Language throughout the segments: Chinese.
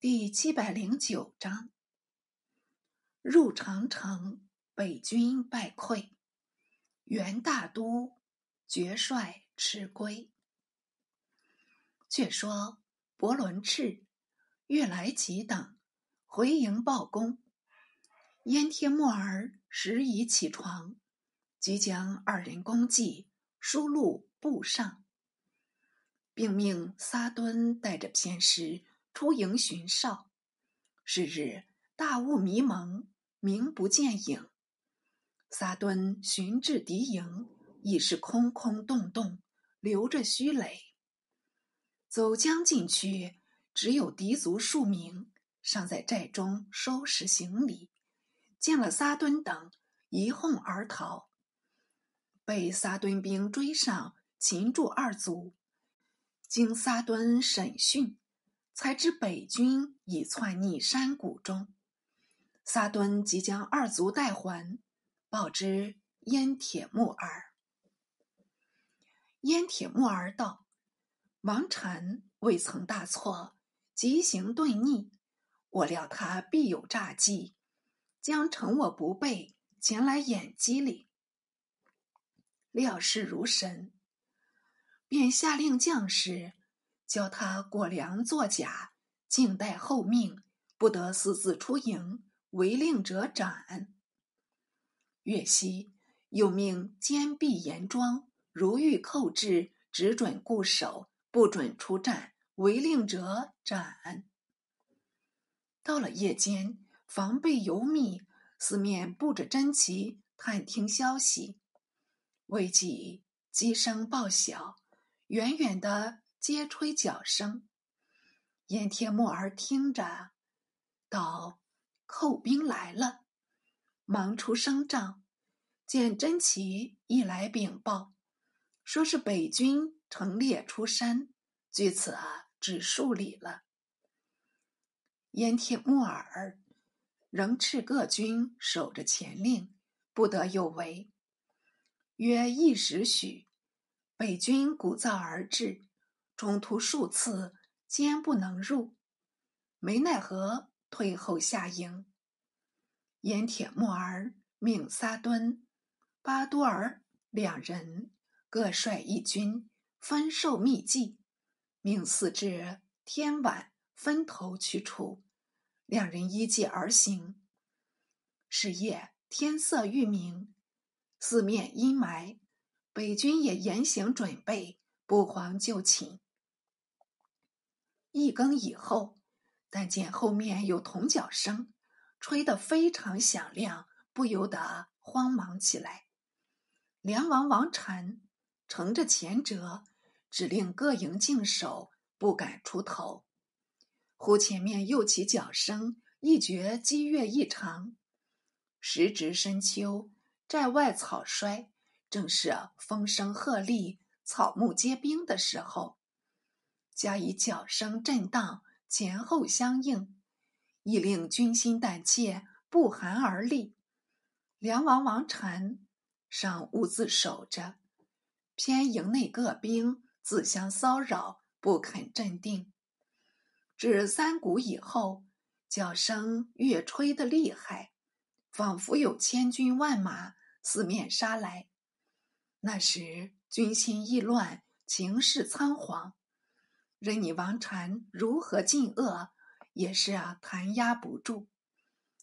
第七百零九章，入长城，北军败溃，元大都绝帅迟归。却说伯伦赤、岳来吉等回营报功，燕帖木儿时已起床，即将二人功绩书录簿上，并命撒敦带着偏师。出营巡哨，是日大雾迷蒙，名不见影。撒敦寻至敌营，已是空空洞洞，留着虚垒。走将进去，只有敌卒数名尚在寨中收拾行李，见了撒敦等，一哄而逃。被撒敦兵追上，擒住二卒。经撒敦审讯。才知北军已窜匿山谷中，撒敦即将二卒带还，报之燕铁木儿。燕铁木儿道：“王禅未曾大错，急行遁逆，我料他必有诈计，将乘我不备前来掩击哩。料事如神，便下令将士。”教他裹粮作甲，静待后命，不得私自出营，违令者斩。岳西又命坚壁严庄，如遇寇至，只准固守，不准出战，违令者斩。到了夜间，防备尤密，四面布着旌旗，探听消息。未几，鸡声报晓，远远的。皆吹角声，燕铁木儿听着，道：“寇兵来了。”忙出声帐，见真奇一来禀报，说是北军成列出山，据此啊只数里了。燕铁木儿仍斥各军守着前令，不得有违。约一时许，北军鼓噪而至。中途数次，坚不能入，没奈何，退后下营。燕铁木儿命撒敦、巴多尔两人各率一军，分授秘计，命四至天晚分头去处。两人依计而行。是夜天色欲明，四面阴霾，北军也严行准备，不遑就寝。一更以后，但见后面有铜角声，吹得非常响亮，不由得慌忙起来。梁王王禅乘着前辙，指令各营静守，不敢出头。忽前面又起角声，一觉激越异常。时值深秋，寨外草衰，正是风声鹤唳、草木皆兵的时候。加以角声震荡，前后相应，亦令军心胆怯，不寒而栗。梁王王禅尚兀自守着，偏营内各兵自相骚扰，不肯镇定。至三鼓以后，角声越吹得厉害，仿佛有千军万马四面杀来。那时军心易乱，情势仓皇。任你王禅如何进恶，也是啊，弹压不住。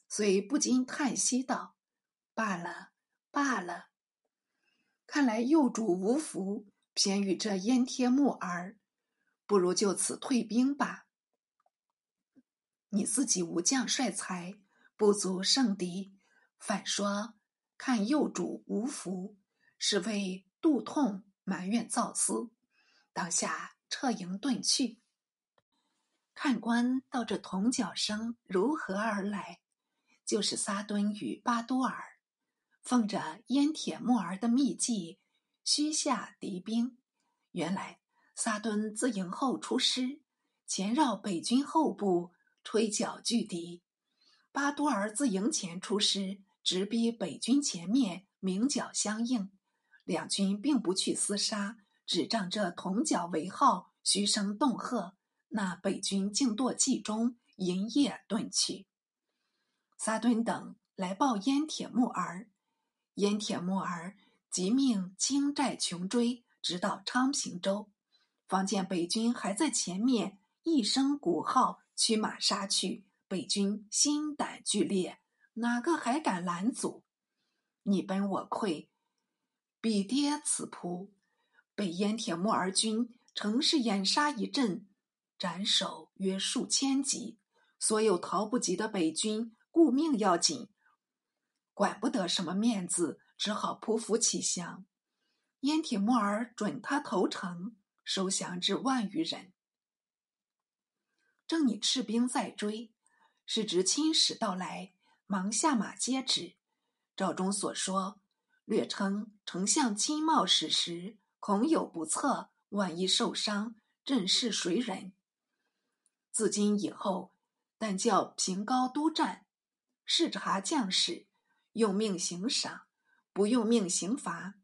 遂不禁叹息道：“罢了，罢了。看来幼主无福，偏与这燕贴木儿，不如就此退兵吧。你自己无将帅才，不足胜敌，反说看幼主无福，是为肚痛埋怨造私，当下。”撤营遁去。看官道：“这铜角声如何而来？就是撒敦与巴多尔奉着燕铁木儿的秘计，虚下敌兵。原来撒敦自营后出师，前绕北军后部，吹角拒敌；巴多尔自营前出师，直逼北军前面，鸣角相应。两军并不去厮杀。”只仗这铜角为号，嘘声恫吓，那北军竟堕冀中，营夜遁去。撒敦等来报燕铁木儿，燕铁木儿即命清寨穷追，直到昌平州，方见北军还在前面，一声鼓号，驱马杀去。北军心胆俱裂，哪个还敢拦阻？你奔我溃，彼跌此扑，被燕铁木儿军乘势掩杀一阵，斩首约数千级。所有逃不及的北军，顾命要紧，管不得什么面子，只好匍匐起降。燕铁木儿准他投诚，收降至万余人。正你赤兵在追。是值亲使到来，忙下马接旨。诏中所说，略称丞相亲冒使时，恐有不测，万一受伤，朕是谁人？自今以后，但叫平高督战，视察将士，用命行赏，不用命刑罚，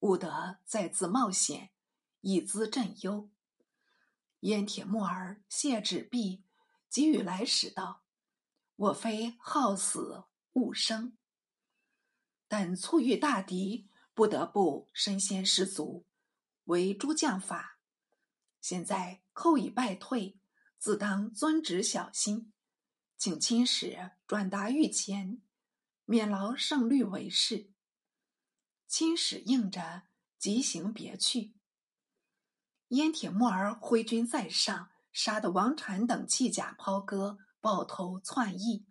勿得再自冒险，以资朕忧。燕铁木儿谢旨毕，即与来使道。我非好死勿生，但促遇大敌，不得不身先士卒，为诸将法。现在寇已败退，自当遵旨小心，请亲使转达御前，免劳圣律为事。亲使应着，即行别去。燕铁木儿挥军在上，杀得王禅等弃甲抛戈。抱头窜逸，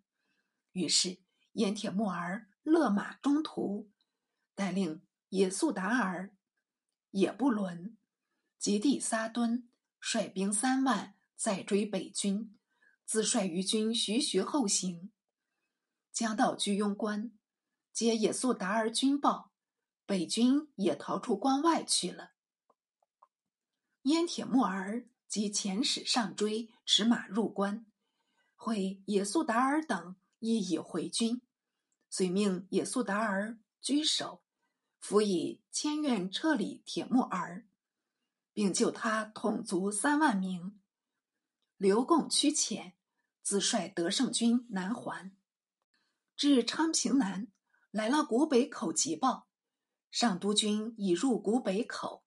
于是燕铁木儿勒马中途，带领野速达尔、也不伦、及第撒敦率兵三万再追北军，自率余军徐徐后行。将到居庸关，接野速达尔军报，北军也逃出关外去了。燕铁木儿即遣使上追，驰马入关。会也速达尔等亦已回军，遂命也速达尔居守，辅以千院撤离铁木儿，并救他统卒三万名。刘贡驱遣，自率得胜军南还。至昌平南，来了古北口急报，上都军已入古北口，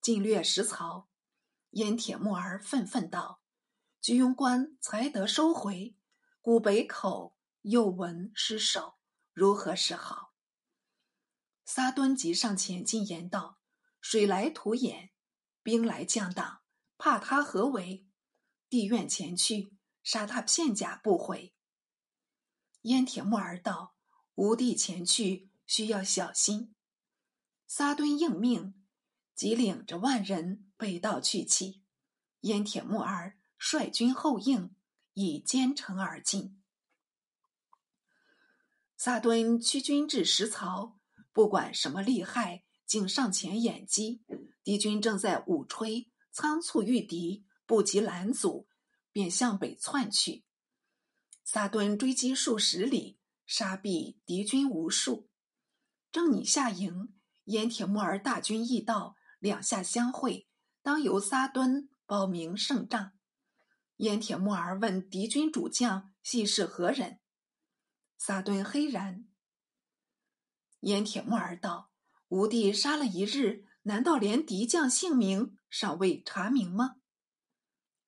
尽掠石槽。燕铁木儿愤愤道。居庸关才得收回，古北口又闻失守，如何是好？撒敦即上前进言道：“水来土掩，兵来将挡，怕他何为？帝愿前去杀他片甲不回。”燕铁木儿道：“吾弟前去，需要小心。”撒敦应命，即领着万人北道去起。燕铁木儿。率军后应，以兼程而进。撒敦驱军至石槽，不管什么利害，竟上前掩击。敌军正在舞吹，仓促遇敌，不及拦阻，便向北窜去。萨敦追击数十里，杀毙敌军无数。正拟下营，燕铁木儿大军亦到，两下相会，当由撒敦报名胜仗。燕铁木儿问敌军主将系是何人？撒敦黑然。燕铁木儿道：“吾弟杀了一日，难道连敌将姓名尚未查明吗？”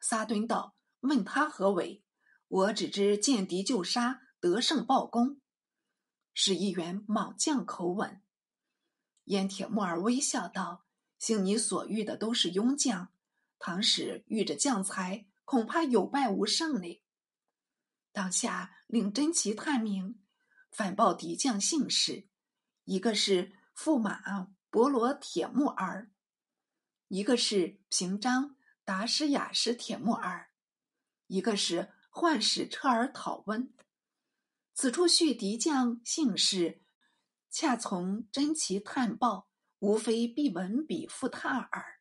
撒敦道：“问他何为？我只知见敌就杀，得胜报功。”是一员莽将口吻。燕铁木儿微笑道：“幸你所遇的都是庸将，唐使遇着将才。”恐怕有败无胜嘞。当下令真奇探明，反报敌将姓氏，一个是驸马博罗铁木儿，一个是平章达什雅什铁木儿，一个是幻使车儿讨温。此处叙敌将姓氏，恰从真奇探报，无非必闻彼复踏耳。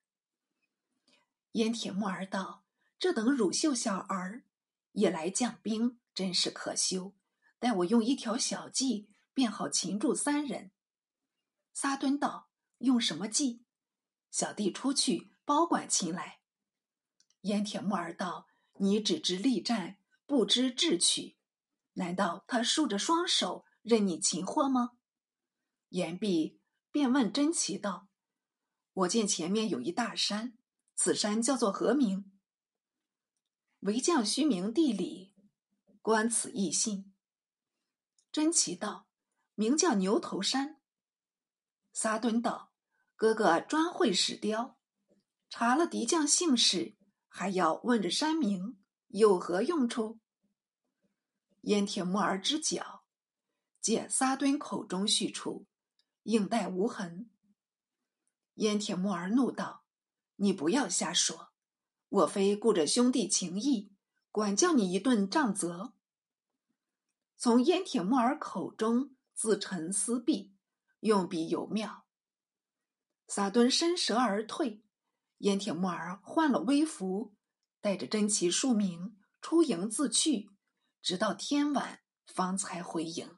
燕铁木儿道。这等乳臭小儿也来将兵，真是可羞！待我用一条小计，便好擒住三人。撒敦道：“用什么计？”小弟出去包管擒来。燕铁木儿道：“你只知力战，不知智取，难道他竖着双手任你擒获吗？言毕，便问真奇道：“我见前面有一大山，此山叫做何名？”为将须明地理，观此异信。真奇道：“名叫牛头山。”撒敦道：“哥哥专会使雕，查了敌将姓氏，还要问着山名，有何用处？”燕铁木儿之脚，借撒敦口中叙出。应带无痕。燕铁木儿怒道：“你不要瞎说！我非顾着兄弟情义，管教你一顿杖责。”从燕铁木儿口中自陈思毕，用笔有妙。撒敦伸舌而退，燕铁木儿换了微服，带着珍奇数名出营自去，直到天晚方才回营。